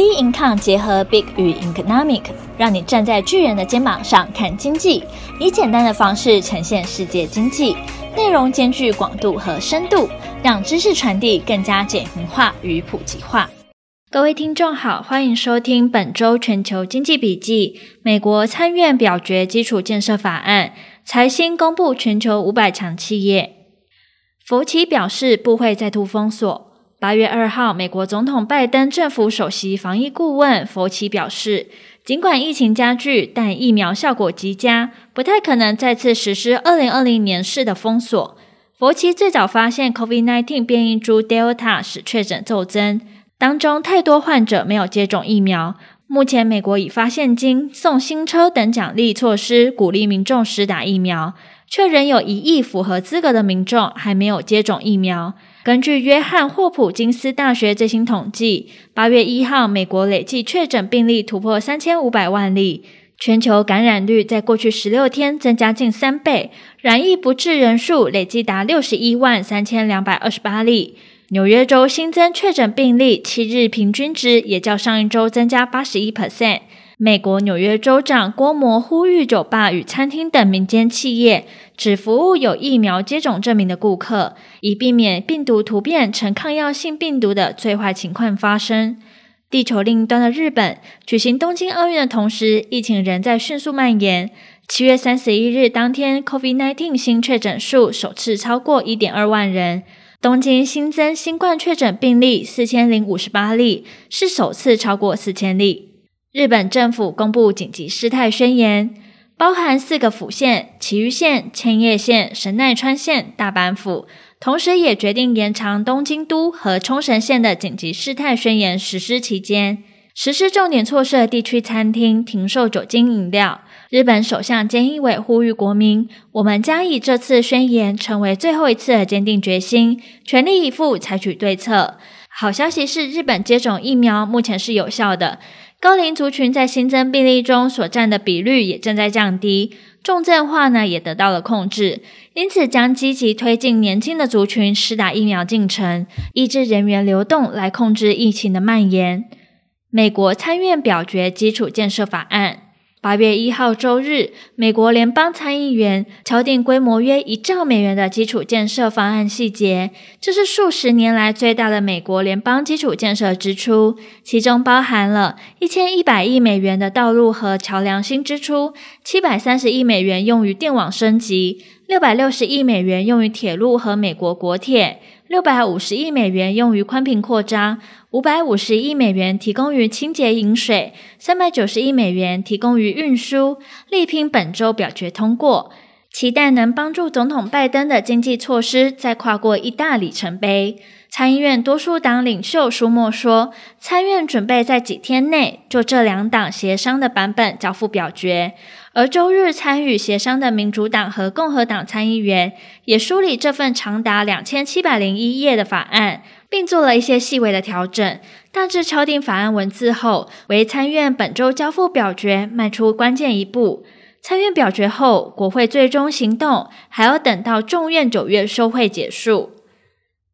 B Income 结合 Big 与 Economic，让你站在巨人的肩膀上看经济，以简单的方式呈现世界经济，内容兼具广度和深度，让知识传递更加简明化与普及化。各位听众好，欢迎收听本周全球经济笔记。美国参院表决基础建设法案，财新公布全球五百强企业。佛奇表示不会再度封锁。八月二号，美国总统拜登政府首席防疫顾问佛奇表示，尽管疫情加剧，但疫苗效果极佳，不太可能再次实施二零二零年式的封锁。佛奇最早发现 COVID-19 变异株 Delta 使确诊骤增，当中太多患者没有接种疫苗。目前，美国已发现金、送新车等奖励措施，鼓励民众施打疫苗，却仍有一亿符合资格的民众还没有接种疫苗。根据约翰霍普金斯大学最新统计，八月一号，美国累计确诊病例突破三千五百万例，全球感染率在过去十六天增加近三倍，染疫不治人数累计达六十一万三千两百二十八例。纽约州新增确诊病例七日平均值也较上一周增加八十一 percent。美国纽约州长郭摩呼吁酒吧与餐厅等民间企业只服务有疫苗接种证明的顾客，以避免病毒突变成抗药性病毒的最坏情况发生。地球另一端的日本举行东京奥运的同时，疫情仍在迅速蔓延。七月三十一日当天，COVID-19 新确诊数首次超过一点二万人。东京新增新冠确诊病例四千零五十八例，是首次超过四千例。日本政府公布紧急事态宣言，包含四个府县：埼玉县、千叶县、神奈川县、大阪府。同时，也决定延长东京都和冲绳县的紧急事态宣言实施期间，实施重点措施的地区餐厅停售酒精饮料。日本首相菅义伟呼吁国民：我们将以这次宣言成为最后一次的坚定决心，全力以赴采取对策。好消息是，日本接种疫苗目前是有效的。高龄族群在新增病例中所占的比率也正在降低，重症化呢也得到了控制，因此将积极推进年轻的族群施打疫苗进程，抑制人员流动来控制疫情的蔓延。美国参院表决基础建设法案。八月一号周日，美国联邦参议员敲定规模约一兆美元的基础建设方案细节，这是数十年来最大的美国联邦基础建设支出，其中包含了一千一百亿美元的道路和桥梁新支出，七百三十亿美元用于电网升级，六百六十亿美元用于铁路和美国国铁。六百五十亿美元用于宽频扩张，五百五十亿美元提供于清洁饮水，三百九十亿美元提供于运输，力拼本周表决通过，期待能帮助总统拜登的经济措施再跨过一大里程碑。参议院多数党领袖舒默说，参院准备在几天内就这两党协商的版本交付表决。而周日参与协商的民主党和共和党参议员也梳理这份长达两千七百零一页的法案，并做了一些细微的调整，大致敲定法案文字后，为参院本周交付表决迈出关键一步。参院表决后，国会最终行动还要等到众院九月收会结束。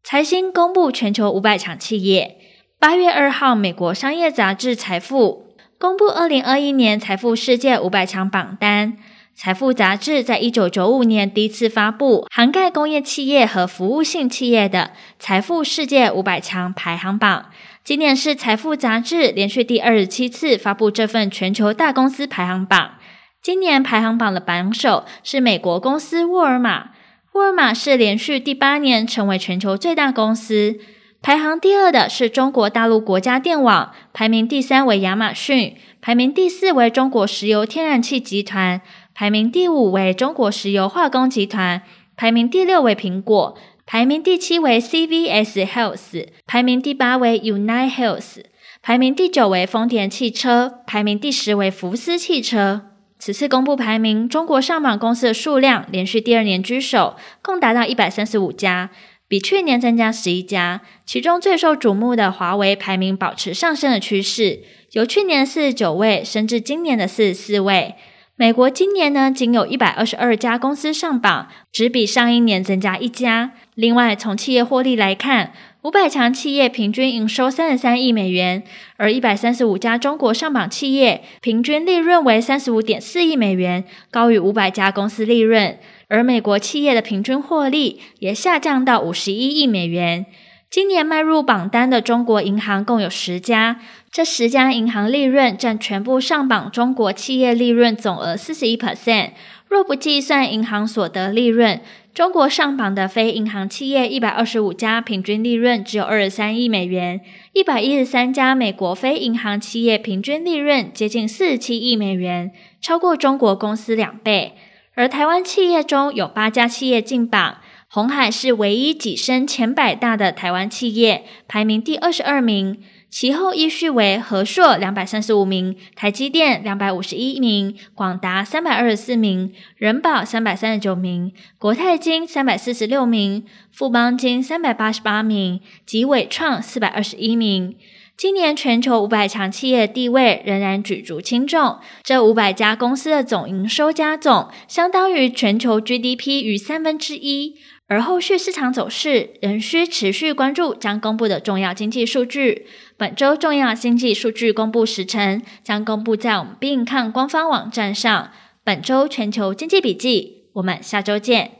财新公布全球五百强企业，八月二号，美国商业杂志《财富》。公布二零二一年财富世界五百强榜单。财富杂志在一九九五年第一次发布涵盖工业企业和服务性企业的财富世界五百强排行榜。今年是财富杂志连续第二十七次发布这份全球大公司排行榜。今年排行榜的榜首是美国公司沃尔玛。沃尔玛是连续第八年成为全球最大公司。排行第二的是中国大陆国家电网，排名第三为亚马逊，排名第四为中国石油天然气集团，排名第五为中国石油化工集团，排名第六为苹果，排名第七为 CVS Health，排名第八为 Unite Health，排名第九为丰田汽车，排名第十为福斯汽车。此次公布排名，中国上榜公司的数量连续第二年居首，共达到一百三十五家。比去年增加十一家，其中最受瞩目的华为排名保持上升的趋势，由去年四十九位升至今年的四十四位。美国今年呢，仅有一百二十二家公司上榜，只比上一年增加一家。另外，从企业获利来看，五百强企业平均营收三十三亿美元，而一百三十五家中国上榜企业平均利润为三十五点四亿美元，高于五百家公司利润。而美国企业的平均获利也下降到五十一亿美元。今年迈入榜单的中国银行共有十家，这十家银行利润占全部上榜中国企业利润总额四十一 percent。若不计算银行所得利润，中国上榜的非银行企业一百二十五家，平均利润只有二十三亿美元；一百一十三家美国非银行企业平均利润接近四十七亿美元，超过中国公司两倍。而台湾企业中有八家企业进榜。鸿海是唯一跻身前百大的台湾企业，排名第二十二名。其后依序为和硕两百三十五名，台积电两百五十一名，广达三百二十四名，仁宝三百三十九名，国泰金三百四十六名，富邦金三百八十八名，及伟创四百二十一名。今年全球五百强企业的地位仍然举足轻重，这五百家公司的总营收加总相当于全球 GDP 逾三分之一。而后续市场走势仍需持续关注将公布的重要经济数据。本周重要经济数据公布时程将公布在我们并看官方网站上。本周全球经济笔记，我们下周见。